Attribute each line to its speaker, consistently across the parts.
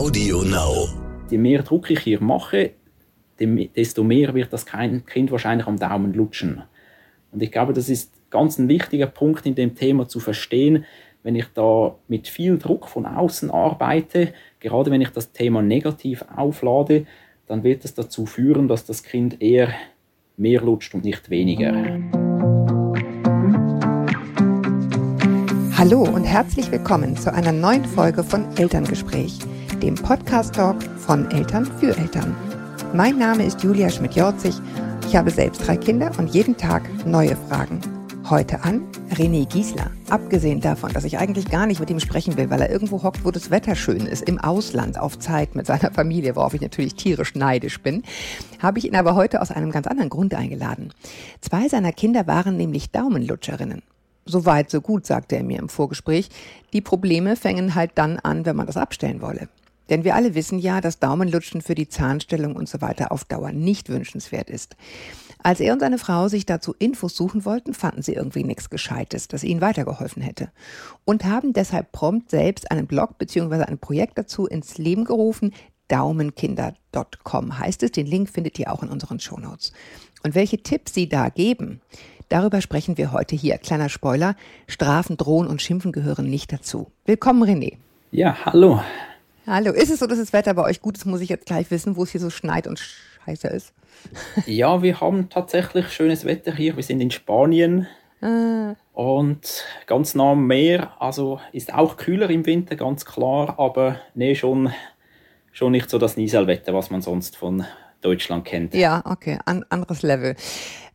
Speaker 1: Audio Now.
Speaker 2: Je mehr Druck ich hier mache, desto mehr wird das Kind wahrscheinlich am Daumen lutschen. Und ich glaube, das ist ganz ein wichtiger Punkt in dem Thema zu verstehen, wenn ich da mit viel Druck von außen arbeite, gerade wenn ich das Thema negativ auflade, dann wird es dazu führen, dass das Kind eher mehr lutscht und nicht weniger.
Speaker 3: Hallo und herzlich willkommen zu einer neuen Folge von Elterngespräch, dem Podcast-Talk von Eltern für Eltern. Mein Name ist Julia Schmidt-Jorzig. Ich habe selbst drei Kinder und jeden Tag neue Fragen. Heute an René Giesler. Abgesehen davon, dass ich eigentlich gar nicht mit ihm sprechen will, weil er irgendwo hockt, wo das Wetter schön ist, im Ausland auf Zeit mit seiner Familie, worauf ich natürlich tierisch neidisch bin, habe ich ihn aber heute aus einem ganz anderen Grund eingeladen. Zwei seiner Kinder waren nämlich Daumenlutscherinnen. So weit, so gut, sagte er mir im Vorgespräch. Die Probleme fängen halt dann an, wenn man das abstellen wolle. Denn wir alle wissen ja, dass Daumenlutschen für die Zahnstellung und so weiter auf Dauer nicht wünschenswert ist. Als er und seine Frau sich dazu Infos suchen wollten, fanden sie irgendwie nichts Gescheites, das ihnen weitergeholfen hätte. Und haben deshalb prompt selbst einen Blog bzw. ein Projekt dazu ins Leben gerufen. Daumenkinder.com heißt es. Den Link findet ihr auch in unseren Shownotes. Und welche Tipps sie da geben, Darüber sprechen wir heute hier. Kleiner Spoiler, Strafen, Drohen und Schimpfen gehören nicht dazu. Willkommen, René.
Speaker 2: Ja, hallo.
Speaker 3: Hallo. Ist es so, dass das Wetter bei euch gut ist, muss ich jetzt gleich wissen, wo es hier so schneit und scheiße ist?
Speaker 2: ja, wir haben tatsächlich schönes Wetter hier. Wir sind in Spanien. Ah. Und ganz nah am Meer, also ist auch kühler im Winter, ganz klar, aber nee, schon, schon nicht so das Nieselwetter, was man sonst von Deutschland kennt.
Speaker 3: Ja, okay, An anderes Level.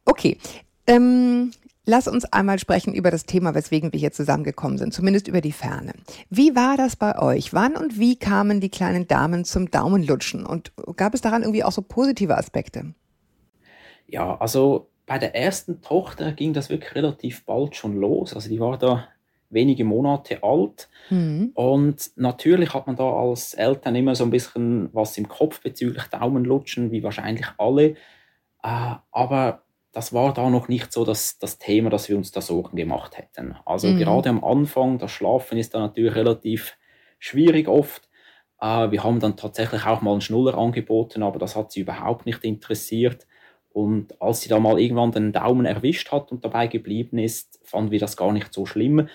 Speaker 3: Okay, ähm, lass uns einmal sprechen über das Thema, weswegen wir hier zusammengekommen sind, zumindest über die Ferne. Wie war das bei euch? Wann und wie kamen die kleinen Damen zum Daumenlutschen? Und gab es daran irgendwie auch so positive Aspekte?
Speaker 2: Ja, also bei der ersten Tochter ging das wirklich relativ bald schon los. Also die war da wenige Monate alt. Mhm. Und natürlich hat man da als Eltern immer so ein bisschen was im Kopf bezüglich Daumenlutschen, wie wahrscheinlich alle. Äh, aber das war da noch nicht so das, das Thema, dass wir uns da Sorgen gemacht hätten. Also mhm. gerade am Anfang, das Schlafen ist da natürlich relativ schwierig oft. Äh, wir haben dann tatsächlich auch mal einen Schnuller angeboten, aber das hat sie überhaupt nicht interessiert. Und als sie da mal irgendwann den Daumen erwischt hat und dabei geblieben ist, fanden wir das gar nicht so schlimm.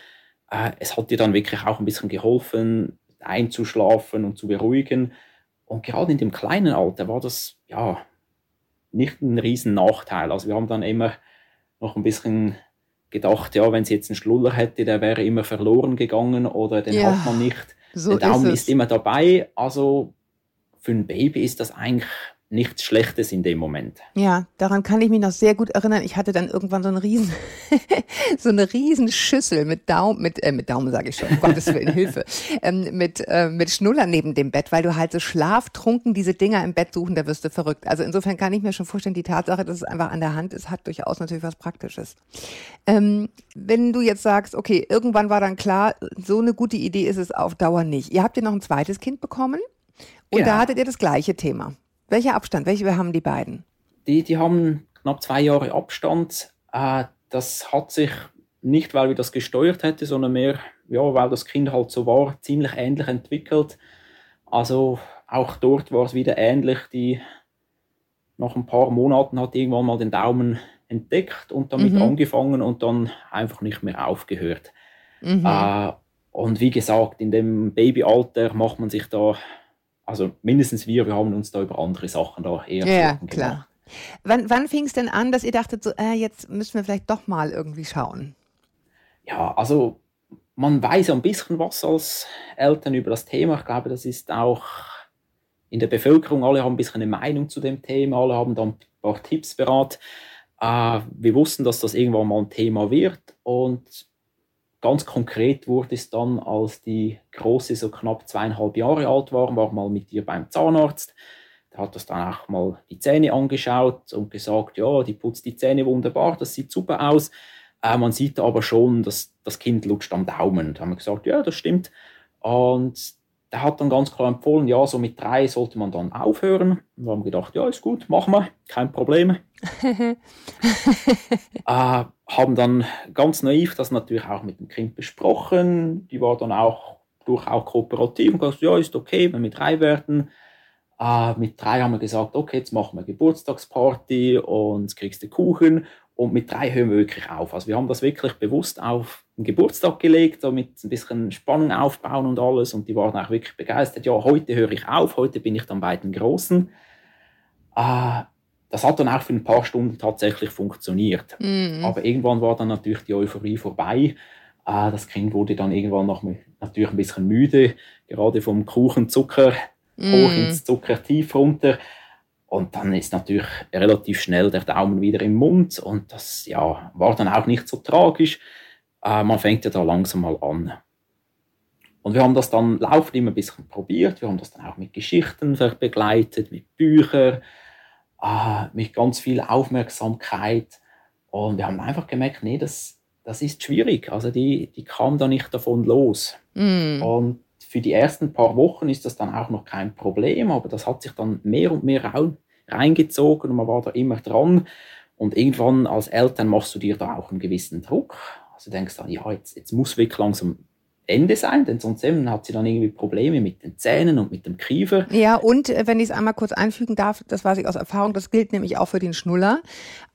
Speaker 2: Äh, es hat ihr dann wirklich auch ein bisschen geholfen, einzuschlafen und zu beruhigen. Und gerade in dem kleinen Alter war das, ja, nicht ein riesen Nachteil. Also wir haben dann immer noch ein bisschen gedacht, ja, wenn sie jetzt einen Schluller hätte, der wäre immer verloren gegangen oder den ja, hat man nicht. So der Daumen ist, ist immer dabei. Also für ein Baby ist das eigentlich nichts Schlechtes in dem Moment.
Speaker 3: Ja, daran kann ich mich noch sehr gut erinnern. Ich hatte dann irgendwann so eine riesen, so eine riesen Schüssel mit Daumen, mit, äh, mit Daumen sage ich schon, um Gottes Willen, Hilfe, ähm, mit, äh, mit Schnuller neben dem Bett, weil du halt so schlaftrunken diese Dinger im Bett suchen, da wirst du verrückt. Also insofern kann ich mir schon vorstellen, die Tatsache, dass es einfach an der Hand ist, hat durchaus natürlich was Praktisches. Ähm, wenn du jetzt sagst, okay, irgendwann war dann klar, so eine gute Idee ist es auf Dauer nicht. Ihr habt ja noch ein zweites Kind bekommen und ja. da hattet ihr das gleiche Thema. Welcher Abstand? Welche haben die beiden?
Speaker 2: Die, die haben knapp zwei Jahre Abstand. Äh, das hat sich nicht, weil wir das gesteuert hätten, sondern mehr, ja, weil das Kind halt so war, ziemlich ähnlich entwickelt. Also auch dort war es wieder ähnlich. Die nach ein paar Monaten hat irgendwann mal den Daumen entdeckt und damit mhm. angefangen und dann einfach nicht mehr aufgehört. Mhm. Äh, und wie gesagt, in dem Babyalter macht man sich da also mindestens wir, wir haben uns da über andere Sachen da eher
Speaker 3: Ja, klar. Wann, wann fing es denn an, dass ihr dachtet, so, äh, jetzt müssen wir vielleicht doch mal irgendwie schauen?
Speaker 2: Ja, also man weiß ein bisschen was als Eltern über das Thema. Ich glaube, das ist auch in der Bevölkerung, alle haben ein bisschen eine Meinung zu dem Thema, alle haben dann ein paar Tipps beraten. Äh, wir wussten, dass das irgendwann mal ein Thema wird und Ganz konkret wurde es dann, als die Große so knapp zweieinhalb Jahre alt war, war mal mit ihr beim Zahnarzt. Der hat das dann auch mal die Zähne angeschaut und gesagt, ja, die putzt die Zähne wunderbar, das sieht super aus. Äh, man sieht aber schon, dass das Kind lutscht am Daumen. Da haben wir gesagt, ja, das stimmt. Und der hat dann ganz klar empfohlen, ja, so mit drei sollte man dann aufhören. Und wir haben gedacht, ja, ist gut, machen wir, kein Problem. äh, haben dann ganz naiv das natürlich auch mit dem Kind besprochen. Die war dann auch durchaus kooperativ und gesagt, ja, ist okay, wenn wir drei werden. Äh, mit drei haben wir gesagt, okay, jetzt machen wir Geburtstagsparty und kriegst du Kuchen. Und mit drei hören wir wirklich auf. Also wir haben das wirklich bewusst auf den Geburtstag gelegt, damit ein bisschen Spannung aufbauen und alles. Und die waren auch wirklich begeistert. Ja, heute höre ich auf, heute bin ich dann bei den Großen. Äh, das hat dann auch für ein paar Stunden tatsächlich funktioniert. Mm. Aber irgendwann war dann natürlich die Euphorie vorbei. Äh, das Kind wurde dann irgendwann noch natürlich ein bisschen müde, gerade vom Kuchen Zucker mm. hoch ins Zuckertief runter. Und dann ist natürlich relativ schnell der Daumen wieder im Mund und das ja, war dann auch nicht so tragisch. Äh, man fängt ja da langsam mal an. Und wir haben das dann laufend immer ein bisschen probiert. Wir haben das dann auch mit Geschichten begleitet, mit Büchern, äh, mit ganz viel Aufmerksamkeit. Und wir haben einfach gemerkt, nee, das, das ist schwierig. Also die, die kam da nicht davon los. Mm. Und für die ersten paar Wochen ist das dann auch noch kein Problem, aber das hat sich dann mehr und mehr reingezogen und man war da immer dran. Und irgendwann als Eltern machst du dir da auch einen gewissen Druck. Also denkst dann, ja, jetzt, jetzt muss wirklich langsam Ende sein, denn sonst eben hat sie dann irgendwie Probleme mit den Zähnen und mit dem Kiefer.
Speaker 3: Ja, und äh, wenn ich es einmal kurz einfügen darf, das weiß ich aus Erfahrung, das gilt nämlich auch für den Schnuller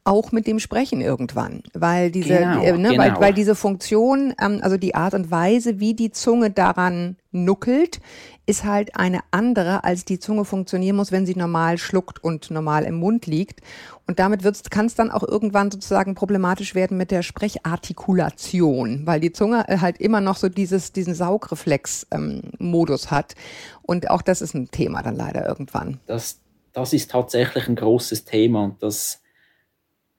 Speaker 3: auch mit dem Sprechen irgendwann, weil diese, genau, äh, ne, genau. Weil, weil diese Funktion, ähm, also die Art und Weise, wie die Zunge daran nuckelt, ist halt eine andere, als die Zunge funktionieren muss, wenn sie normal schluckt und normal im Mund liegt. Und damit kann es dann auch irgendwann sozusagen problematisch werden mit der Sprechartikulation, weil die Zunge äh, halt immer noch so dieses, diesen Saugreflex-Modus ähm, hat. Und auch das ist ein Thema dann leider irgendwann.
Speaker 2: Das, das ist tatsächlich ein großes Thema und das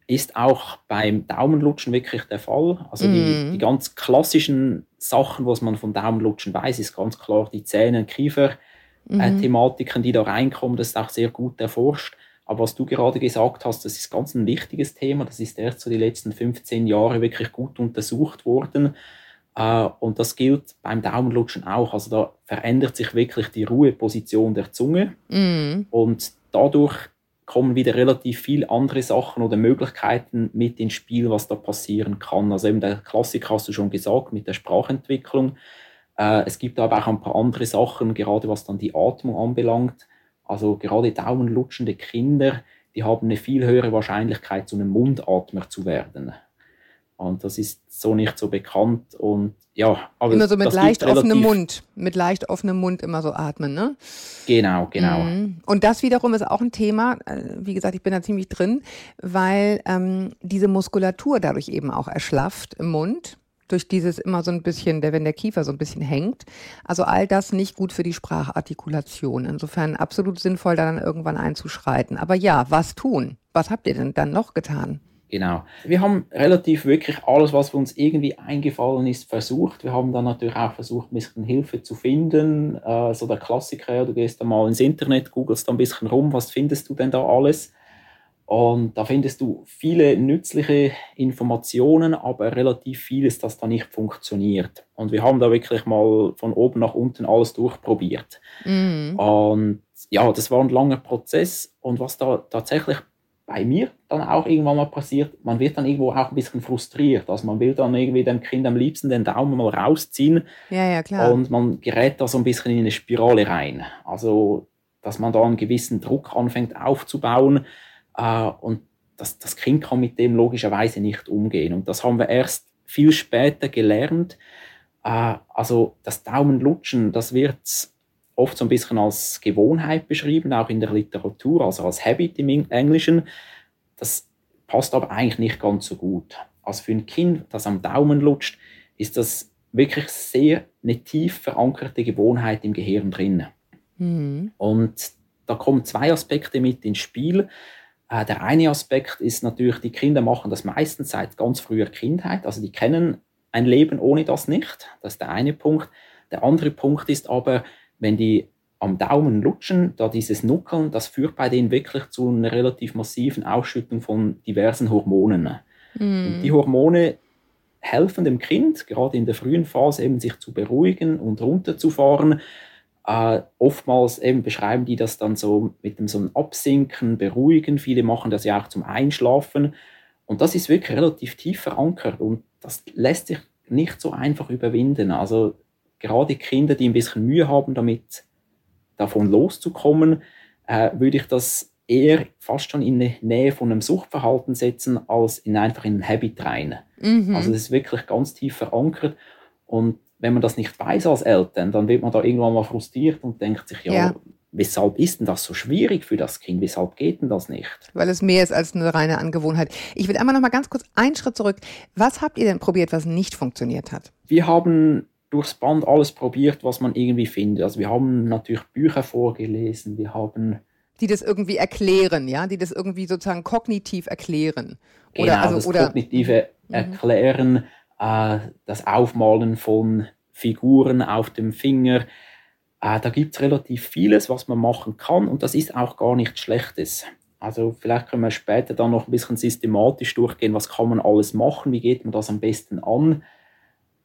Speaker 2: ist auch beim Daumenlutschen wirklich der Fall. Also mm. die, mhm. die ganz klassischen Sachen, was man vom Daumenlutschen weiß, ist ganz klar die Zähne- und Kiefer-Thematiken, mm. die da reinkommen. Das ist auch sehr gut erforscht. Aber was du gerade gesagt hast, das ist ganz ein wichtiges Thema. Das ist erst so die letzten 15 Jahre wirklich gut untersucht worden. Äh, und das gilt beim Daumenlutschen auch. Also da verändert sich wirklich die Ruheposition der Zunge. Mm. Und dadurch kommen wieder relativ viele andere Sachen oder Möglichkeiten mit ins Spiel, was da passieren kann. Also eben der Klassiker hast du schon gesagt mit der Sprachentwicklung. Äh, es gibt aber auch ein paar andere Sachen, gerade was dann die Atmung anbelangt. Also gerade daumenlutschende Kinder, die haben eine viel höhere Wahrscheinlichkeit, zu einem Mundatmer zu werden. Und das ist so nicht so bekannt. Und ja,
Speaker 3: aber immer so mit leicht offenem Mund, mit leicht offenem Mund immer so atmen, ne?
Speaker 2: Genau, genau. Mhm.
Speaker 3: Und das wiederum ist auch ein Thema. Äh, wie gesagt, ich bin da ziemlich drin, weil ähm, diese Muskulatur dadurch eben auch erschlafft im Mund durch dieses immer so ein bisschen, der, wenn der Kiefer so ein bisschen hängt. Also all das nicht gut für die Sprachartikulation. Insofern absolut sinnvoll, da dann irgendwann einzuschreiten. Aber ja, was tun? Was habt ihr denn dann noch getan?
Speaker 2: Genau. Wir haben relativ wirklich alles, was uns irgendwie eingefallen ist, versucht. Wir haben dann natürlich auch versucht, ein bisschen Hilfe zu finden. Äh, so der Klassiker, du gehst dann mal ins Internet, googelst da ein bisschen rum, was findest du denn da alles? Und da findest du viele nützliche Informationen, aber relativ vieles, das da nicht funktioniert. Und wir haben da wirklich mal von oben nach unten alles durchprobiert. Mm. Und ja, das war ein langer Prozess. Und was da tatsächlich bei mir dann auch irgendwann mal passiert, man wird dann irgendwo auch ein bisschen frustriert. Also man will dann irgendwie dem Kind am liebsten den Daumen mal rausziehen.
Speaker 3: Ja, ja, klar.
Speaker 2: Und man gerät da so ein bisschen in eine Spirale rein. Also, dass man da einen gewissen Druck anfängt aufzubauen. Äh, und das, das Kind kann mit dem logischerweise nicht umgehen. Und das haben wir erst viel später gelernt. Äh, also das Daumenlutschen, das wird oft so ein bisschen als Gewohnheit beschrieben, auch in der Literatur, also als Habit im Englischen. Das passt aber eigentlich nicht ganz so gut. Also für ein Kind, das am Daumen lutscht, ist das wirklich sehr eine tief verankerte Gewohnheit im Gehirn drin. Mhm. Und da kommen zwei Aspekte mit ins Spiel. Äh, der eine Aspekt ist natürlich, die Kinder machen das meistens seit ganz früher Kindheit, also die kennen ein Leben ohne das nicht. Das ist der eine Punkt. Der andere Punkt ist aber, wenn die am Daumen lutschen, da dieses Nuckeln, das führt bei denen wirklich zu einer relativ massiven Ausschüttung von diversen Hormonen. Mm. Und die Hormone helfen dem Kind, gerade in der frühen Phase, eben sich zu beruhigen und runterzufahren. Äh, oftmals eben beschreiben die das dann so mit dem so einem Absinken, Beruhigen. Viele machen das ja auch zum Einschlafen. Und das ist wirklich relativ tief verankert und das lässt sich nicht so einfach überwinden. Also gerade Kinder, die ein bisschen Mühe haben, damit davon loszukommen, äh, würde ich das eher fast schon in die Nähe von einem Suchtverhalten setzen, als in einfach in ein Habit rein. Mhm. Also das ist wirklich ganz tief verankert. Und wenn man das nicht weiß als Eltern, dann wird man da irgendwann mal frustriert und denkt sich, ja, ja. weshalb ist denn das so schwierig für das Kind? Weshalb geht denn das nicht?
Speaker 3: Weil es mehr ist als eine reine Angewohnheit. Ich will einmal noch mal ganz kurz einen Schritt zurück. Was habt ihr denn probiert, was nicht funktioniert hat?
Speaker 2: Wir haben durchs Band alles probiert, was man irgendwie findet. Also wir haben natürlich Bücher vorgelesen, wir haben
Speaker 3: die das irgendwie erklären, ja, die das irgendwie sozusagen kognitiv erklären.
Speaker 2: Oder, genau, also, das oder, kognitive mhm. Erklären, äh, das Aufmalen von Figuren auf dem Finger. Äh, da gibt es relativ vieles, was man machen kann und das ist auch gar nichts Schlechtes. Also vielleicht können wir später dann noch ein bisschen systematisch durchgehen, was kann man alles machen, wie geht man das am besten an.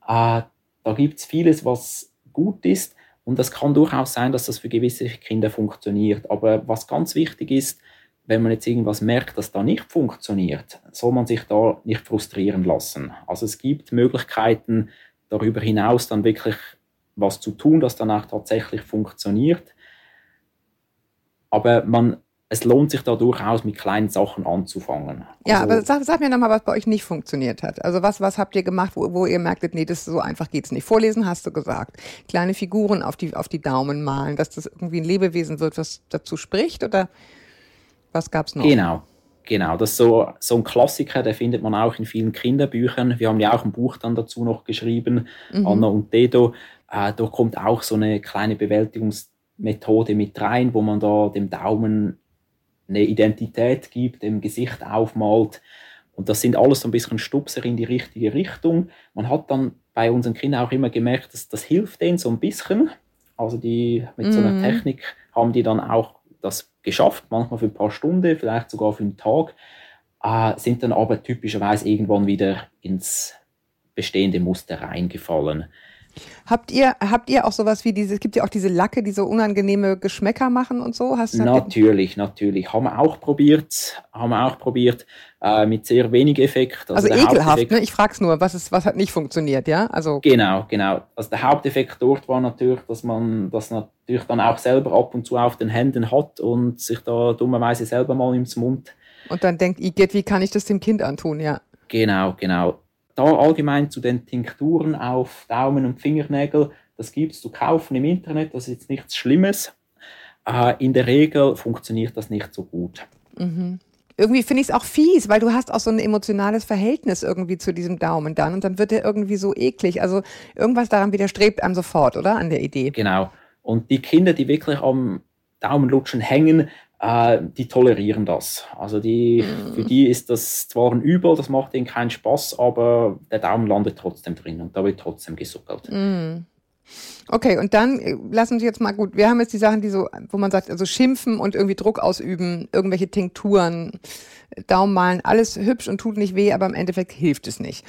Speaker 2: Äh, da gibt es vieles, was gut ist. Und es kann durchaus sein, dass das für gewisse Kinder funktioniert. Aber was ganz wichtig ist, wenn man jetzt irgendwas merkt, das da nicht funktioniert, soll man sich da nicht frustrieren lassen. Also es gibt Möglichkeiten, darüber hinaus dann wirklich was zu tun, das dann auch tatsächlich funktioniert. Aber man es lohnt sich da durchaus mit kleinen Sachen anzufangen.
Speaker 3: Ja, also, aber sag, sag mir nochmal, was bei euch nicht funktioniert hat. Also was, was habt ihr gemacht, wo, wo ihr merktet, nee, das so einfach geht's nicht. Vorlesen hast du gesagt. Kleine Figuren auf die, auf die Daumen malen, dass das irgendwie ein Lebewesen wird, was dazu spricht oder was gab's noch?
Speaker 2: Genau. Genau, das ist so, so ein Klassiker, den findet man auch in vielen Kinderbüchern. Wir haben ja auch ein Buch dann dazu noch geschrieben, mhm. Anna und Dedo. Äh, da kommt auch so eine kleine Bewältigungsmethode mit rein, wo man da dem Daumen eine Identität gibt, dem Gesicht aufmalt. Und das sind alles so ein bisschen Stupser in die richtige Richtung. Man hat dann bei unseren Kindern auch immer gemerkt, dass das hilft denen so ein bisschen. Also die mit mhm. so einer mhm. Technik haben die dann auch das geschafft, manchmal für ein paar Stunden, vielleicht sogar für einen Tag, äh, sind dann aber typischerweise irgendwann wieder ins bestehende Muster reingefallen.
Speaker 3: Habt ihr, habt ihr auch sowas wie diese, es gibt ja auch diese Lacke, die so unangenehme Geschmäcker machen und so?
Speaker 2: Hast, natürlich, natürlich. Haben wir auch probiert, haben wir auch probiert, äh, mit sehr wenig Effekt.
Speaker 3: Also, also ekelhaft, ne? Ich frage es nur, was, ist, was hat nicht funktioniert, ja?
Speaker 2: Also genau, genau. Also der Haupteffekt dort war natürlich, dass man das natürlich dann auch selber ab und zu auf den Händen hat und sich da dummerweise selber mal ins Mund.
Speaker 3: Und dann denkt, Igitt, wie kann ich das dem Kind antun, ja?
Speaker 2: Genau, genau da allgemein zu den Tinkturen auf Daumen und Fingernägel, das gibt es zu kaufen im Internet, das ist jetzt nichts Schlimmes. Äh, in der Regel funktioniert das nicht so gut.
Speaker 3: Mhm. Irgendwie finde ich es auch fies, weil du hast auch so ein emotionales Verhältnis irgendwie zu diesem Daumen dann und dann wird er irgendwie so eklig. Also irgendwas daran widerstrebt einem sofort, oder? An der Idee.
Speaker 2: Genau. Und die Kinder, die wirklich am Daumenlutschen hängen, äh, die tolerieren das. Also die, mm. für die ist das zwar ein Übel, das macht ihnen keinen Spaß, aber der Daumen landet trotzdem drin und da wird trotzdem gesuckelt.
Speaker 3: Mm. Okay, und dann äh, lassen Sie jetzt mal gut. Wir haben jetzt die Sachen, die so, wo man sagt, also schimpfen und irgendwie Druck ausüben, irgendwelche Tinkturen, Daumen malen, alles hübsch und tut nicht weh, aber im Endeffekt hilft es nicht.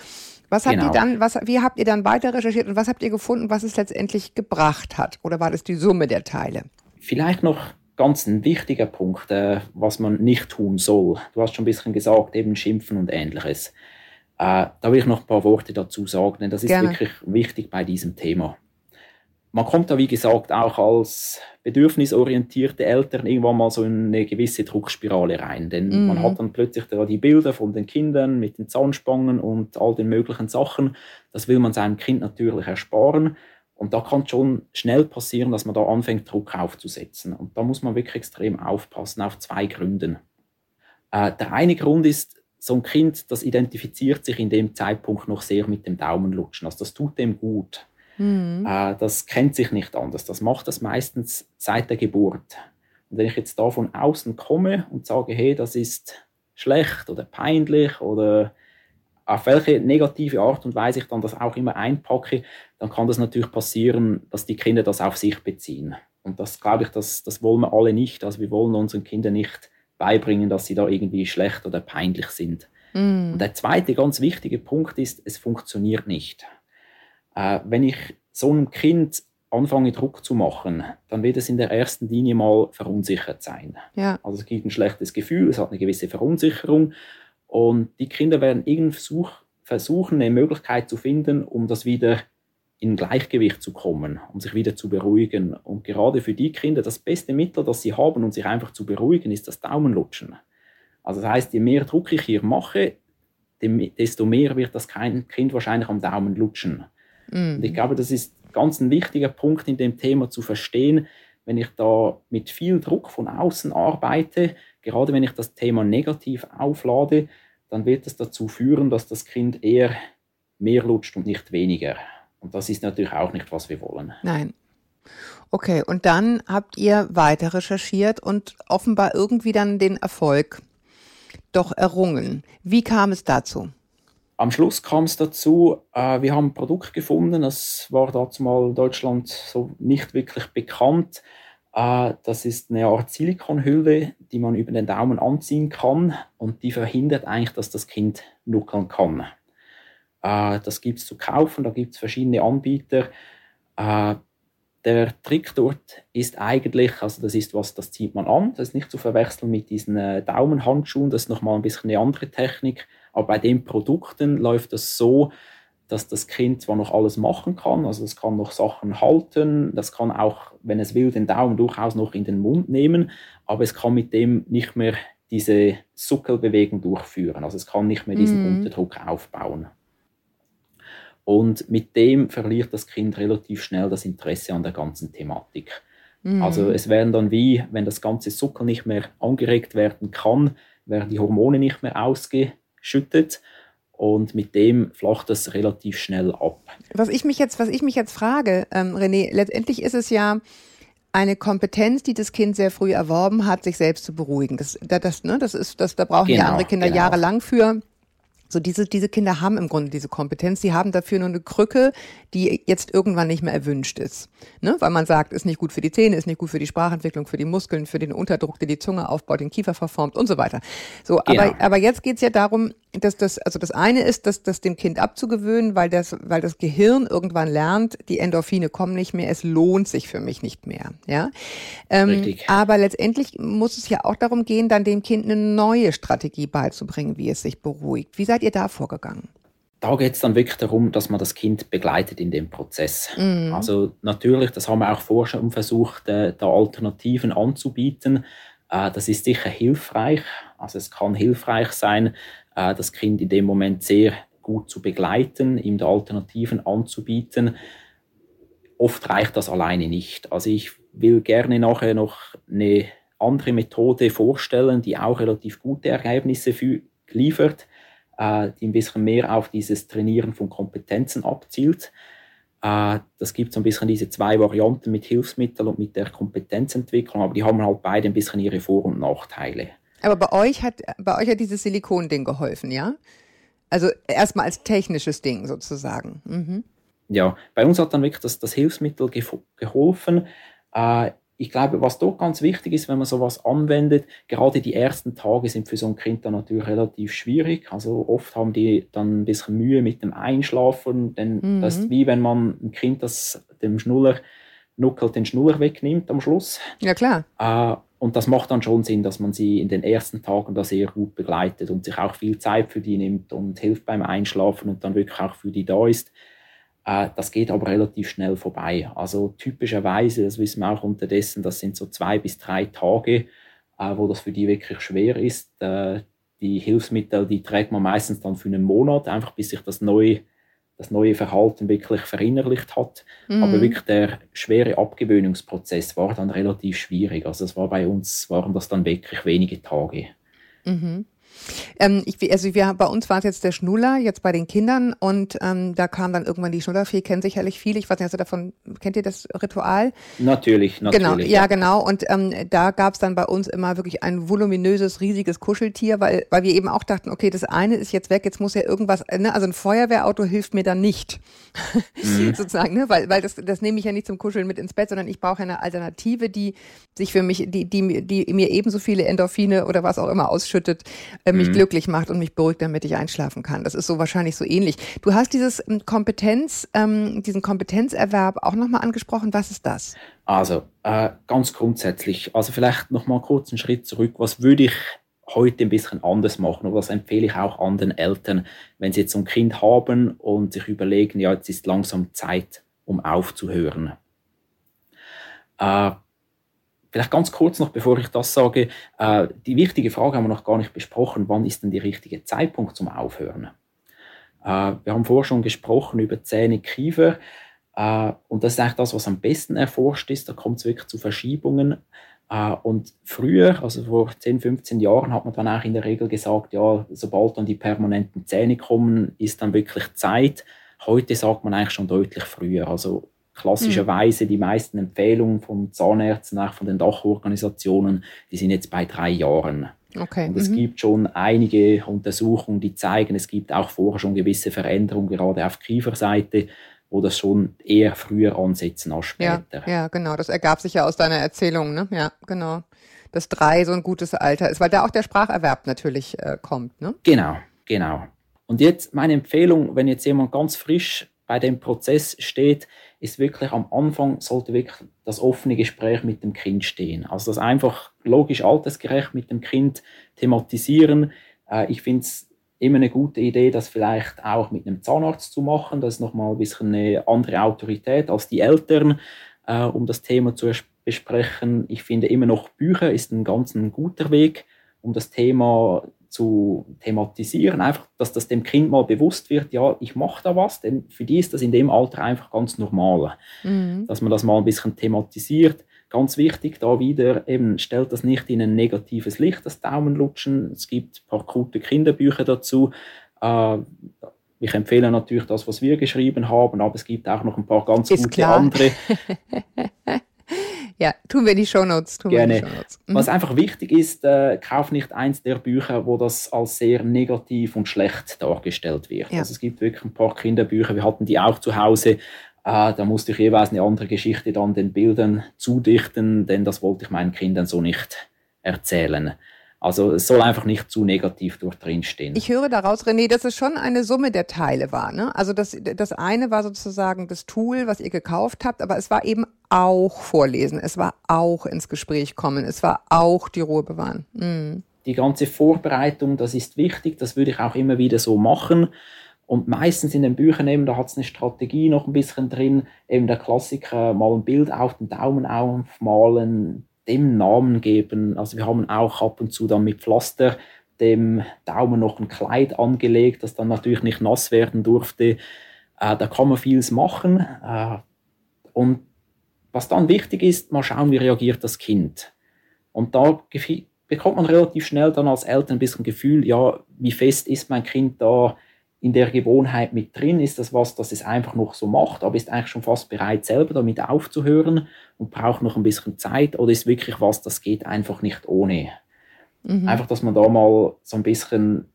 Speaker 3: Was habt genau. ihr dann, was, wie habt ihr dann weiter recherchiert und was habt ihr gefunden, was es letztendlich gebracht hat? Oder war das die Summe der Teile?
Speaker 2: Vielleicht noch ganz ein wichtiger Punkt, äh, was man nicht tun soll. Du hast schon ein bisschen gesagt, eben Schimpfen und ähnliches. Äh, da will ich noch ein paar Worte dazu sagen, denn das ist Gerne. wirklich wichtig bei diesem Thema. Man kommt da, wie gesagt, auch als bedürfnisorientierte Eltern irgendwann mal so in eine gewisse Druckspirale rein. Denn mhm. man hat dann plötzlich da die Bilder von den Kindern mit den Zahnspangen und all den möglichen Sachen. Das will man seinem Kind natürlich ersparen. Und da kann schon schnell passieren, dass man da anfängt, Druck aufzusetzen. Und da muss man wirklich extrem aufpassen, auf zwei Gründen. Äh, der eine Grund ist, so ein Kind, das identifiziert sich in dem Zeitpunkt noch sehr mit dem Daumenlutschen. Also das tut dem gut. Mhm. Äh, das kennt sich nicht anders. Das macht das meistens seit der Geburt. Und wenn ich jetzt da von außen komme und sage, hey, das ist schlecht oder peinlich oder auf welche negative Art und Weise ich dann das auch immer einpacke, dann kann das natürlich passieren, dass die Kinder das auf sich beziehen. Und das glaube ich, das, das wollen wir alle nicht. Also wir wollen unseren Kindern nicht beibringen, dass sie da irgendwie schlecht oder peinlich sind. Mm. Und der zweite ganz wichtige Punkt ist, es funktioniert nicht. Äh, wenn ich so einem Kind anfange Druck zu machen, dann wird es in der ersten Linie mal verunsichert sein. Ja. Also es gibt ein schlechtes Gefühl, es hat eine gewisse Verunsicherung und die Kinder werden irgendwie versuchen, eine Möglichkeit zu finden, um das wieder in Gleichgewicht zu kommen, um sich wieder zu beruhigen. Und gerade für die Kinder das beste Mittel, das sie haben, um sich einfach zu beruhigen, ist das Daumenlutschen. Also das heißt, je mehr Druck ich hier mache, desto mehr wird das Kind wahrscheinlich am Daumen lutschen. Mhm. Und ich glaube, das ist ganz ein wichtiger Punkt in dem Thema zu verstehen, wenn ich da mit viel Druck von außen arbeite, gerade wenn ich das Thema negativ auflade, dann wird es dazu führen, dass das Kind eher mehr lutscht und nicht weniger. Und das ist natürlich auch nicht, was wir wollen.
Speaker 3: Nein. Okay, und dann habt ihr weiter recherchiert und offenbar irgendwie dann den Erfolg doch errungen. Wie kam es dazu?
Speaker 2: Am Schluss kam es dazu, äh, wir haben ein Produkt gefunden, das war dazu mal in Deutschland so nicht wirklich bekannt. Äh, das ist eine Art Silikonhülle, die man über den Daumen anziehen kann und die verhindert eigentlich, dass das Kind nuckeln kann. Äh, das gibt es zu kaufen, da gibt es verschiedene Anbieter. Äh, der Trick dort ist eigentlich, also das ist was, das zieht man an, das ist nicht zu verwechseln mit diesen äh, Daumenhandschuhen, das ist nochmal ein bisschen eine andere Technik, aber bei den Produkten läuft das so, dass das Kind zwar noch alles machen kann, also es kann noch Sachen halten, das kann auch, wenn es will, den Daumen durchaus noch in den Mund nehmen, aber es kann mit dem nicht mehr diese Suckelbewegung durchführen, also es kann nicht mehr diesen mm. Unterdruck aufbauen. Und mit dem verliert das Kind relativ schnell das Interesse an der ganzen Thematik. Mhm. Also es werden dann wie, wenn das ganze Zucker nicht mehr angeregt werden kann, werden die Hormone nicht mehr ausgeschüttet und mit dem flacht das relativ schnell ab.
Speaker 3: Was ich mich jetzt, was ich mich jetzt frage, ähm, René, letztendlich ist es ja eine Kompetenz, die das Kind sehr früh erworben hat, sich selbst zu beruhigen. Das, das, ne, das ist, das, da brauchen genau, ja andere Kinder genau. jahrelang für. So diese, diese Kinder haben im Grunde diese Kompetenz. Sie haben dafür nur eine Krücke, die jetzt irgendwann nicht mehr erwünscht ist. Ne? Weil man sagt, ist nicht gut für die Zähne, ist nicht gut für die Sprachentwicklung, für die Muskeln, für den Unterdruck, der die Zunge aufbaut, den Kiefer verformt und so weiter. So, genau. aber, aber jetzt geht's ja darum, dass das, also das eine ist, dass das dem Kind abzugewöhnen, weil das, weil das Gehirn irgendwann lernt, die Endorphine kommen nicht mehr, es lohnt sich für mich nicht mehr. Ja. Ähm, Richtig. Aber letztendlich muss es ja auch darum gehen, dann dem Kind eine neue Strategie beizubringen, wie es sich beruhigt. Wie seid ihr da vorgegangen?
Speaker 2: da geht es dann wirklich darum, dass man das Kind begleitet in dem Prozess. Mm. Also natürlich, das haben wir auch vorher schon versucht, äh, da Alternativen anzubieten. Äh, das ist sicher hilfreich. Also es kann hilfreich sein, äh, das Kind in dem Moment sehr gut zu begleiten, ihm da Alternativen anzubieten. Oft reicht das alleine nicht. Also ich will gerne nachher noch eine andere Methode vorstellen, die auch relativ gute Ergebnisse liefert äh, die ein bisschen mehr auf dieses Trainieren von Kompetenzen abzielt. Äh, das gibt so ein bisschen diese zwei Varianten mit Hilfsmitteln und mit der Kompetenzentwicklung, aber die haben halt beide ein bisschen ihre Vor- und Nachteile.
Speaker 3: Aber bei euch hat, bei euch hat dieses Silikon-Ding geholfen, ja? Also erstmal als technisches Ding sozusagen. Mhm.
Speaker 2: Ja, bei uns hat dann wirklich das, das Hilfsmittel geholfen. Äh, ich glaube, was dort ganz wichtig ist, wenn man sowas anwendet, gerade die ersten Tage sind für so ein Kind dann natürlich relativ schwierig. Also oft haben die dann ein bisschen Mühe mit dem Einschlafen, denn mhm. das ist wie wenn man ein Kind, das dem Schnuller nuckelt, den Schnuller wegnimmt am Schluss.
Speaker 3: Ja, klar.
Speaker 2: Äh, und das macht dann schon Sinn, dass man sie in den ersten Tagen da sehr gut begleitet und sich auch viel Zeit für die nimmt und hilft beim Einschlafen und dann wirklich auch für die da ist. Äh, das geht aber relativ schnell vorbei. Also typischerweise, das wissen wir auch unterdessen, das sind so zwei bis drei Tage, äh, wo das für die wirklich schwer ist. Äh, die Hilfsmittel, die trägt man meistens dann für einen Monat, einfach bis sich das neue, das neue Verhalten wirklich verinnerlicht hat. Mhm. Aber wirklich der schwere Abgewöhnungsprozess war dann relativ schwierig. Also es war bei uns, waren das dann wirklich wenige Tage.
Speaker 3: Mhm. Ähm, ich, also wir, bei uns war es jetzt der Schnuller, jetzt bei den Kindern und ähm, da kam dann irgendwann die Schnullerfee, kennen sicherlich viele. Ich weiß nicht, also davon, kennt ihr das Ritual?
Speaker 2: Natürlich,
Speaker 3: natürlich. Genau, ja, ja. genau. Und ähm, da gab es dann bei uns immer wirklich ein voluminöses, riesiges Kuscheltier, weil, weil wir eben auch dachten, okay, das eine ist jetzt weg, jetzt muss ja irgendwas, ne? also ein Feuerwehrauto hilft mir dann nicht. Mhm. Sozusagen, ne? Weil, weil das, das nehme ich ja nicht zum Kuscheln mit ins Bett, sondern ich brauche eine Alternative, die sich für mich, die, die, die mir ebenso viele Endorphine oder was auch immer ausschüttet, äh, mich mhm. glücklich macht und mich beruhigt, damit ich einschlafen kann. Das ist so wahrscheinlich so ähnlich. Du hast dieses ähm, Kompetenz, ähm, diesen Kompetenzerwerb auch nochmal angesprochen. Was ist das?
Speaker 2: Also äh, ganz grundsätzlich, also vielleicht nochmal kurz einen Schritt zurück. Was würde ich heute ein bisschen anders machen. Und das empfehle ich auch anderen Eltern, wenn sie jetzt so ein Kind haben und sich überlegen, ja, jetzt ist langsam Zeit, um aufzuhören. Äh, vielleicht ganz kurz noch, bevor ich das sage, äh, die wichtige Frage haben wir noch gar nicht besprochen, wann ist denn der richtige Zeitpunkt zum Aufhören? Äh, wir haben vorher schon gesprochen über Zähne, Kiefer. Äh, und das ist eigentlich das, was am besten erforscht ist. Da kommt es wirklich zu Verschiebungen. Äh, und früher, also vor 10, 15 Jahren, hat man dann auch in der Regel gesagt, ja, sobald dann die permanenten Zähne kommen, ist dann wirklich Zeit. Heute sagt man eigentlich schon deutlich früher. Also klassischerweise die meisten Empfehlungen von Zahnärzten, auch von den Dachorganisationen, die sind jetzt bei drei Jahren. Okay. Und es mhm. gibt schon einige Untersuchungen, die zeigen, es gibt auch vorher schon gewisse Veränderungen, gerade auf Kieferseite, wo das schon eher früher ansetzen als später.
Speaker 3: Ja, ja, genau. Das ergab sich ja aus deiner Erzählung, ne? Ja, genau. Dass drei so ein gutes Alter ist, weil da auch der Spracherwerb natürlich äh, kommt, ne?
Speaker 2: Genau, genau. Und jetzt meine Empfehlung, wenn jetzt jemand ganz frisch bei dem Prozess steht, ist wirklich am Anfang sollte wirklich das offene Gespräch mit dem Kind stehen. Also das einfach logisch altersgerecht mit dem Kind thematisieren. Äh, ich finde es immer eine gute Idee, das vielleicht auch mit einem Zahnarzt zu machen. Das ist nochmal ein bisschen eine andere Autorität als die Eltern, äh, um das Thema zu besprechen. Ich finde immer noch Bücher ist ein ganz ein guter Weg, um das Thema zu thematisieren, einfach, dass das dem Kind mal bewusst wird, ja, ich mache da was, denn für die ist das in dem Alter einfach ganz normal, mhm. dass man das mal ein bisschen thematisiert. Ganz wichtig, da wieder eben, stellt das nicht in ein negatives Licht, das Daumenlutschen. Es gibt ein paar gute Kinderbücher dazu. Äh, ich empfehle natürlich das, was wir geschrieben haben, aber es gibt auch noch ein paar ganz Ist gute klar. andere.
Speaker 3: ja, tun wir die Shownotes. Tun
Speaker 2: Gerne. Die Shownotes. Mhm. Was einfach wichtig ist, äh, kauf nicht eins der Bücher, wo das als sehr negativ und schlecht dargestellt wird. Ja. Also es gibt wirklich ein paar Kinderbücher, wir hatten die auch zu Hause, äh, da musste ich jeweils eine andere Geschichte dann den Bildern zudichten, denn das wollte ich meinen Kindern so nicht erzählen. Also es soll einfach nicht zu negativ dort drin stehen.
Speaker 3: Ich höre daraus, René, dass es schon eine Summe der Teile war. Ne? Also das, das eine war sozusagen das Tool, was ihr gekauft habt, aber es war eben auch Vorlesen, es war auch ins Gespräch kommen, es war auch die Ruhe bewahren. Mhm.
Speaker 2: Die ganze Vorbereitung, das ist wichtig, das würde ich auch immer wieder so machen. Und meistens in den Büchern eben, da hat es eine Strategie noch ein bisschen drin, eben der Klassiker, mal ein Bild auf den Daumen aufmalen, dem Namen geben. Also wir haben auch ab und zu dann mit Pflaster dem Daumen noch ein Kleid angelegt, das dann natürlich nicht nass werden durfte. Äh, da kann man vieles machen. Äh, und was dann wichtig ist, mal schauen, wie reagiert das Kind. Und da bekommt man relativ schnell dann als Eltern ein bisschen Gefühl, ja, wie fest ist mein Kind da in der Gewohnheit mit drin? Ist das was, das es einfach noch so macht, aber ist eigentlich schon fast bereit, selber damit aufzuhören und braucht noch ein bisschen Zeit? Oder ist wirklich was, das geht einfach nicht ohne? Mhm. Einfach, dass man da mal so ein bisschen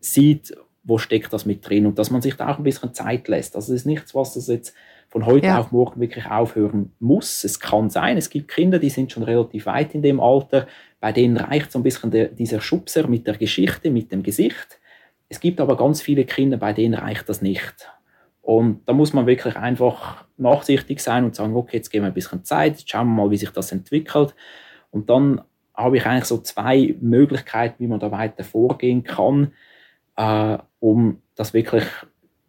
Speaker 2: sieht, wo steckt das mit drin und dass man sich da auch ein bisschen Zeit lässt. Also es ist nichts, was das jetzt von heute ja. auf morgen wirklich aufhören muss. Es kann sein, es gibt Kinder, die sind schon relativ weit in dem Alter, bei denen reicht so ein bisschen der, dieser Schubser mit der Geschichte, mit dem Gesicht. Es gibt aber ganz viele Kinder, bei denen reicht das nicht. Und da muss man wirklich einfach nachsichtig sein und sagen, okay, jetzt geben wir ein bisschen Zeit, jetzt schauen wir mal, wie sich das entwickelt. Und dann habe ich eigentlich so zwei Möglichkeiten, wie man da weiter vorgehen kann, äh, um das wirklich,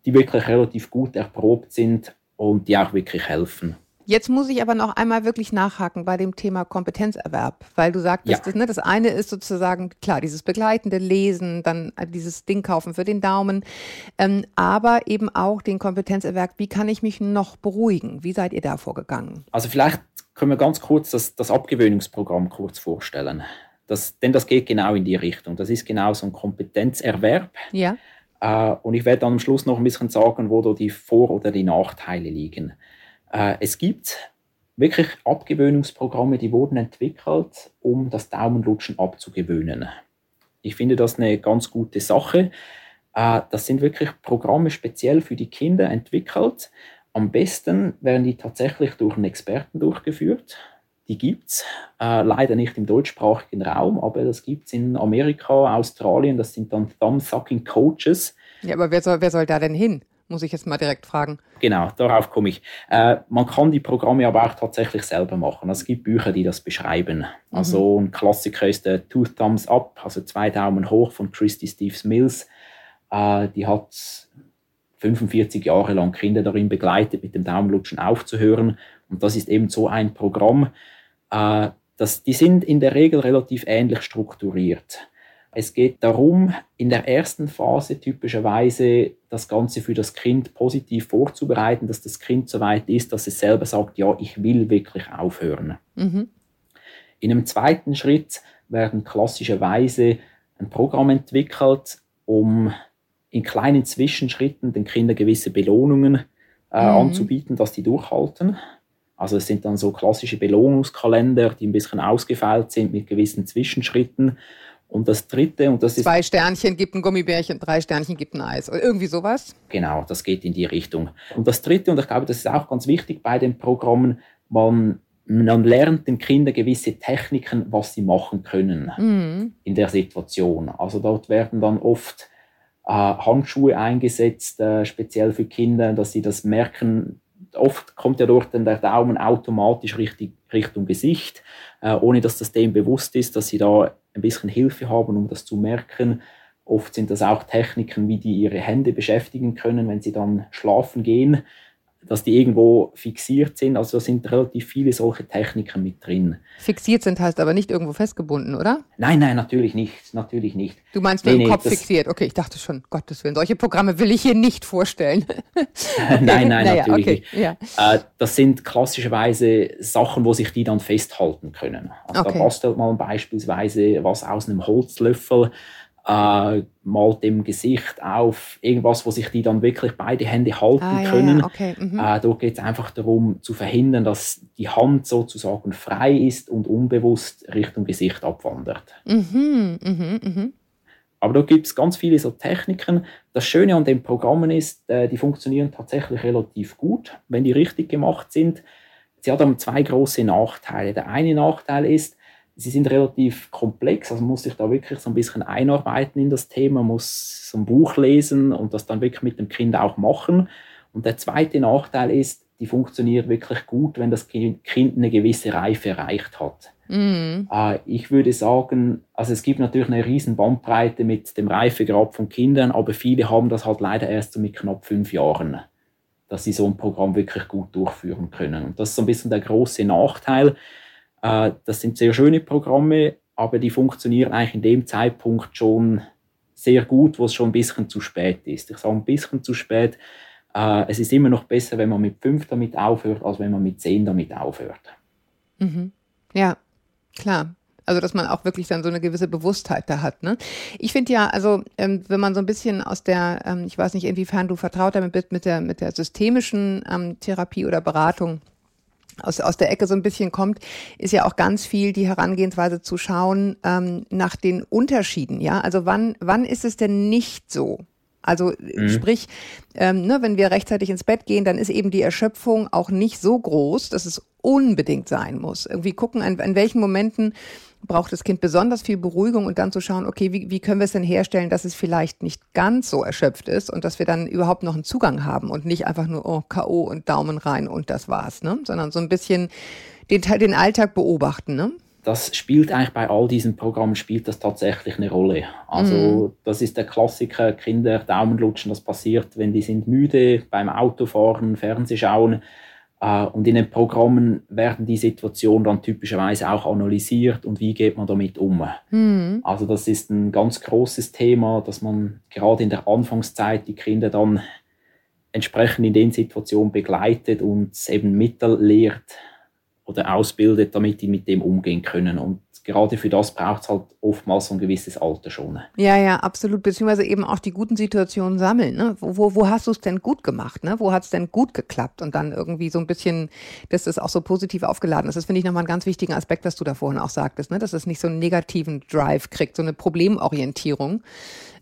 Speaker 2: die wirklich relativ gut erprobt sind und die auch wirklich helfen.
Speaker 3: Jetzt muss ich aber noch einmal wirklich nachhaken bei dem Thema Kompetenzerwerb, weil du sagtest, ja. das, ne, das eine ist sozusagen, klar, dieses begleitende Lesen, dann dieses Ding kaufen für den Daumen, ähm, aber eben auch den Kompetenzerwerb, wie kann ich mich noch beruhigen? Wie seid ihr da vorgegangen?
Speaker 2: Also vielleicht können wir ganz kurz das, das Abgewöhnungsprogramm kurz vorstellen. Das, denn das geht genau in die Richtung. Das ist genau so ein Kompetenzerwerb.
Speaker 3: Ja.
Speaker 2: Äh, und ich werde dann am Schluss noch ein bisschen sagen, wo da die Vor- oder die Nachteile liegen. Äh, es gibt wirklich Abgewöhnungsprogramme, die wurden entwickelt, um das Daumenlutschen abzugewöhnen. Ich finde das eine ganz gute Sache. Äh, das sind wirklich Programme speziell für die Kinder entwickelt. Am besten werden die tatsächlich durch einen Experten durchgeführt. Die gibt es äh, leider nicht im deutschsprachigen Raum, aber das gibt es in Amerika, Australien. Das sind dann Thumb-Sucking Coaches.
Speaker 3: Ja, aber wer soll, wer soll da denn hin? muss ich jetzt mal direkt fragen.
Speaker 2: Genau, darauf komme ich. Äh, man kann die Programme aber auch tatsächlich selber machen. Also es gibt Bücher, die das beschreiben. Mhm. Also ein Klassiker ist der Two Thumbs Up, also zwei Daumen hoch von Christy Steves Mills. Äh, die hat 45 Jahre lang Kinder darin begleitet, mit dem Daumenlutschen aufzuhören. Und das ist eben so ein Programm. Äh, das, die sind in der Regel relativ ähnlich strukturiert. Es geht darum, in der ersten Phase typischerweise das Ganze für das Kind positiv vorzubereiten, dass das Kind so weit ist, dass es selber sagt, ja, ich will wirklich aufhören. Mhm. In einem zweiten Schritt werden klassischerweise ein Programm entwickelt, um in kleinen Zwischenschritten den Kindern gewisse Belohnungen äh, mhm. anzubieten, dass die durchhalten. Also es sind dann so klassische Belohnungskalender, die ein bisschen ausgefeilt sind mit gewissen Zwischenschritten. Und das dritte, und das
Speaker 3: ist. Zwei Sternchen gibt ein Gummibärchen, drei Sternchen gibt ein Eis. Oder irgendwie sowas?
Speaker 2: Genau, das geht in die Richtung. Und das dritte, und ich glaube, das ist auch ganz wichtig bei den Programmen, man, man lernt den Kindern gewisse Techniken, was sie machen können mhm. in der Situation. Also dort werden dann oft äh, Handschuhe eingesetzt, äh, speziell für Kinder, dass sie das merken. Oft kommt ja dort dann der Daumen automatisch richtig, Richtung Gesicht, äh, ohne dass das dem bewusst ist, dass sie da ein bisschen Hilfe haben, um das zu merken. Oft sind das auch Techniken, wie die ihre Hände beschäftigen können, wenn sie dann schlafen gehen dass die irgendwo fixiert sind. Also da sind relativ viele solche Techniken mit drin.
Speaker 3: Fixiert sind heißt aber nicht irgendwo festgebunden, oder?
Speaker 2: Nein, nein, natürlich nicht. Natürlich nicht.
Speaker 3: Du meinst nur nee, im Kopf nee, fixiert. Okay, ich dachte schon, Gottes Willen, solche Programme will ich hier nicht vorstellen.
Speaker 2: nein, nein, naja, natürlich okay, nicht. Ja. Äh, das sind klassischerweise Sachen, wo sich die dann festhalten können. Also okay. da bastelt man beispielsweise was aus einem Holzlöffel äh, malt dem Gesicht auf irgendwas, wo sich die dann wirklich beide Hände halten ah, können. Ja, okay. mhm. äh, dort geht es einfach darum zu verhindern, dass die Hand sozusagen frei ist und unbewusst Richtung Gesicht abwandert. Mhm, mh, mh. Aber da gibt es ganz viele so Techniken. Das Schöne an den Programmen ist, äh, die funktionieren tatsächlich relativ gut, wenn die richtig gemacht sind. Sie haben zwei große Nachteile. Der eine Nachteil ist, sie sind relativ komplex, also man muss sich da wirklich so ein bisschen einarbeiten in das Thema, muss so ein Buch lesen und das dann wirklich mit dem Kind auch machen. Und der zweite Nachteil ist, die funktioniert wirklich gut, wenn das Kind eine gewisse Reife erreicht hat. Mm. ich würde sagen, also es gibt natürlich eine riesen Bandbreite mit dem Reifegrad von Kindern, aber viele haben das halt leider erst so mit knapp fünf Jahren, dass sie so ein Programm wirklich gut durchführen können. Und das ist so ein bisschen der große Nachteil. Äh, das sind sehr schöne Programme, aber die funktionieren eigentlich in dem Zeitpunkt schon sehr gut, wo es schon ein bisschen zu spät ist. Ich sage ein bisschen zu spät. Äh, es ist immer noch besser, wenn man mit fünf damit aufhört, als wenn man mit zehn damit aufhört.
Speaker 3: Mhm. Ja, klar. Also, dass man auch wirklich dann so eine gewisse Bewusstheit da hat. Ne? Ich finde ja, also, ähm, wenn man so ein bisschen aus der, ähm, ich weiß nicht, inwiefern du vertraut damit bist, mit der, mit der systemischen ähm, Therapie oder Beratung, aus, aus der Ecke so ein bisschen kommt, ist ja auch ganz viel die Herangehensweise zu schauen ähm, nach den Unterschieden. Ja, also wann, wann ist es denn nicht so? Also mhm. sprich, ähm, ne, wenn wir rechtzeitig ins Bett gehen, dann ist eben die Erschöpfung auch nicht so groß, dass es unbedingt sein muss. Irgendwie gucken, an, an welchen Momenten braucht das Kind besonders viel Beruhigung und dann zu schauen, okay, wie, wie können wir es denn herstellen, dass es vielleicht nicht ganz so erschöpft ist und dass wir dann überhaupt noch einen Zugang haben und nicht einfach nur oh, K.O. und Daumen rein und das war's, ne? sondern so ein bisschen den, den Alltag beobachten. Ne?
Speaker 2: das spielt eigentlich bei all diesen Programmen spielt das tatsächlich eine Rolle. Also mhm. das ist der Klassiker, Kinder Daumen lutschen, das passiert, wenn die sind müde beim Autofahren, Fernsehschauen. Äh, und in den Programmen werden die Situationen dann typischerweise auch analysiert und wie geht man damit um. Mhm. Also das ist ein ganz großes Thema, dass man gerade in der Anfangszeit die Kinder dann entsprechend in den Situationen begleitet und eben Mittel lehrt oder ausbildet, damit die mit dem umgehen können. Und gerade für das braucht es halt oftmals so ein gewisses Alter schon.
Speaker 3: Ja, ja, absolut. Beziehungsweise eben auch die guten Situationen sammeln. Ne? Wo, wo, wo hast du es denn gut gemacht? Ne? Wo hat es denn gut geklappt? Und dann irgendwie so ein bisschen, dass das auch so positiv aufgeladen ist. Das finde ich nochmal einen ganz wichtigen Aspekt, was du da vorhin auch sagtest, ne? dass es nicht so einen negativen Drive kriegt, so eine Problemorientierung.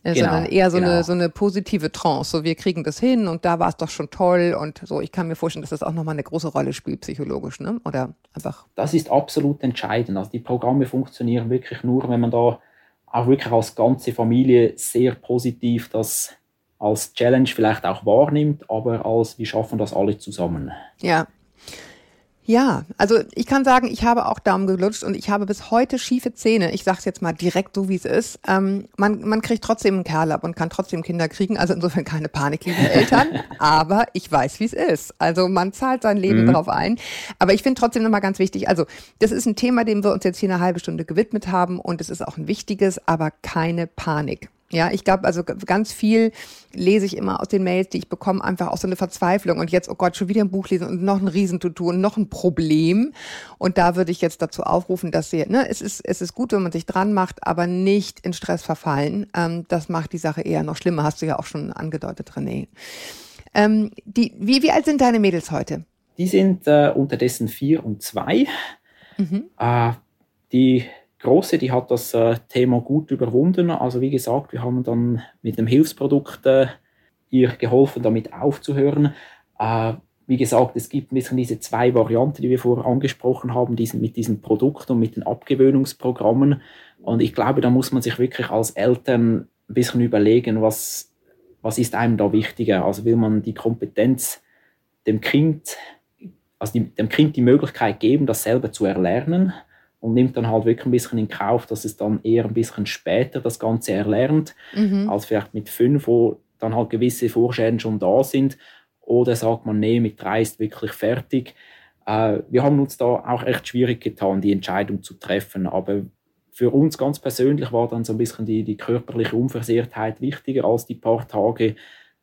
Speaker 3: Äh, genau, sondern eher so, genau. eine, so eine positive Trance. So, wir kriegen das hin und da war es doch schon toll und so. Ich kann mir vorstellen, dass das auch nochmal eine große Rolle spielt, psychologisch, ne? Oder einfach.
Speaker 2: Das ist absolut entscheidend. Also die Programme funktionieren wirklich nur, wenn man da auch wirklich als ganze Familie sehr positiv das als Challenge vielleicht auch wahrnimmt, aber als wir schaffen das alle zusammen.
Speaker 3: Ja, Ja, also ich kann sagen, ich habe auch Daumen gelutscht und ich habe bis heute schiefe Zähne. Ich sage es jetzt mal direkt so, wie es ist. Ähm, man, man kriegt trotzdem einen Kerl ab und kann trotzdem Kinder kriegen. Also insofern keine Panik, liebe Eltern. Aber ich weiß, wie es ist. Also man zahlt sein Leben mhm. darauf ein. Aber ich finde trotzdem nochmal ganz wichtig, also das ist ein Thema, dem wir uns jetzt hier eine halbe Stunde gewidmet haben und es ist auch ein wichtiges, aber keine Panik. Ja, ich glaube, also ganz viel lese ich immer aus den Mails, die ich bekomme, einfach auch so eine Verzweiflung und jetzt, oh Gott, schon wieder ein Buch lesen und noch ein Riesentutu und noch ein Problem. Und da würde ich jetzt dazu aufrufen, dass sie, ne, es ist, es ist gut, wenn man sich dran macht, aber nicht in Stress verfallen. Ähm, das macht die Sache eher noch schlimmer, hast du ja auch schon angedeutet, René. Ähm, die, wie, wie alt sind deine Mädels heute?
Speaker 2: Die sind äh, unterdessen vier und zwei. Mhm. Äh, die Große, die hat das äh, Thema gut überwunden. Also wie gesagt, wir haben dann mit dem Hilfsprodukt äh, ihr geholfen, damit aufzuhören. Äh, wie gesagt, es gibt ein bisschen diese zwei Varianten, die wir vorher angesprochen haben, diesen, mit diesem Produkt und mit den Abgewöhnungsprogrammen. Und ich glaube, da muss man sich wirklich als Eltern ein bisschen überlegen, was, was ist einem da wichtiger. Also will man die Kompetenz dem Kind, also dem Kind die Möglichkeit geben, das selber zu erlernen und nimmt dann halt wirklich ein bisschen in Kauf, dass es dann eher ein bisschen später das Ganze erlernt, mhm. als vielleicht mit fünf, wo dann halt gewisse Vorschäden schon da sind. Oder sagt man, nee, mit drei ist wirklich fertig. Äh, wir haben uns da auch echt schwierig getan, die Entscheidung zu treffen. Aber für uns ganz persönlich war dann so ein bisschen die, die körperliche Unversehrtheit wichtiger als die paar Tage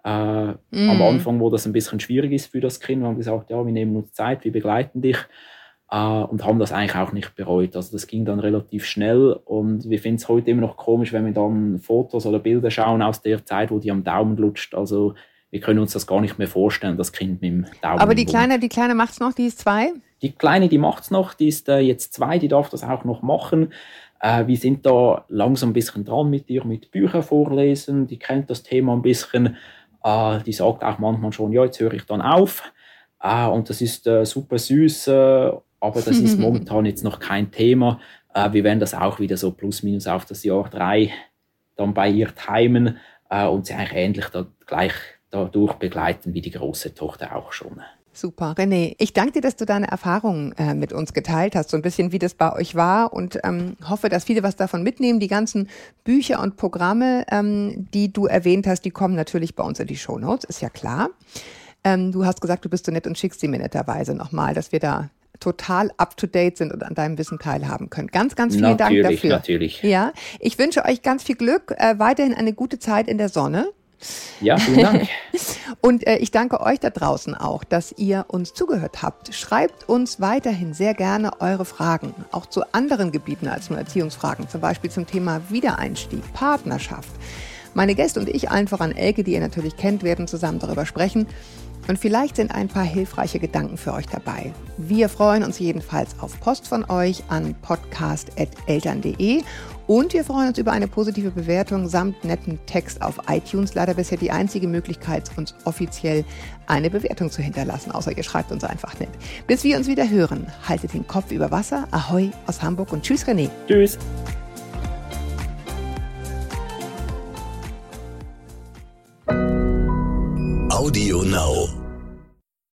Speaker 2: äh, mm. am Anfang, wo das ein bisschen schwierig ist für das Kind. Wir haben gesagt, ja, wir nehmen uns Zeit, wir begleiten dich äh, und haben das eigentlich auch nicht bereut. Also das ging dann relativ schnell und wir finden es heute immer noch komisch, wenn wir dann Fotos oder Bilder schauen aus der Zeit, wo die am Daumen lutscht. Also wir können uns das gar nicht mehr vorstellen, das Kind mit dem Daumen.
Speaker 3: Aber die Kleine, die Kleine macht es noch, die ist zwei?
Speaker 2: Die Kleine, die macht es noch, die ist äh, jetzt zwei, die darf das auch noch machen. Äh, wir sind da langsam ein bisschen dran mit ihr, mit Büchern vorlesen. Die kennt das Thema ein bisschen. Äh, die sagt auch manchmal schon, ja, jetzt höre ich dann auf. Äh, und das ist äh, super süß äh, aber das ist momentan jetzt noch kein Thema. Äh, wir werden das auch wieder so plus minus auf das Jahr drei dann bei ihr timen äh, und sie eigentlich ähnlich da, gleich dadurch begleiten wie die große Tochter auch schon.
Speaker 3: Super, René. Ich danke dir, dass du deine Erfahrungen äh, mit uns geteilt hast, so ein bisschen, wie das bei euch war und ähm, hoffe, dass viele was davon mitnehmen. Die ganzen Bücher und Programme, ähm, die du erwähnt hast, die kommen natürlich bei uns in die Show Notes, ist ja klar. Ähm, du hast gesagt, du bist so nett und schickst sie mir netterweise nochmal, dass wir da total up to date sind und an deinem Wissen teilhaben können. Ganz, ganz vielen
Speaker 2: natürlich,
Speaker 3: Dank dafür.
Speaker 2: Natürlich.
Speaker 3: Ja, ich wünsche euch ganz viel Glück, äh, weiterhin eine gute Zeit in der Sonne.
Speaker 2: Ja, vielen Dank.
Speaker 3: und äh, ich danke euch da draußen auch, dass ihr uns zugehört habt. Schreibt uns weiterhin sehr gerne eure Fragen, auch zu anderen Gebieten als nur Erziehungsfragen, zum Beispiel zum Thema Wiedereinstieg, Partnerschaft. Meine Gäste und ich, allen voran Elke, die ihr natürlich kennt, werden zusammen darüber sprechen. Und vielleicht sind ein paar hilfreiche Gedanken für euch dabei. Wir freuen uns jedenfalls auf Post von euch an podcast.eltern.de und wir freuen uns über eine positive Bewertung samt netten Text auf iTunes. Leider bisher die einzige Möglichkeit, uns offiziell eine Bewertung zu hinterlassen, außer ihr schreibt uns einfach nett. Bis wir uns wieder hören, haltet den Kopf über Wasser. Ahoi aus Hamburg und tschüss René.
Speaker 2: Tschüss.
Speaker 1: Audio Now.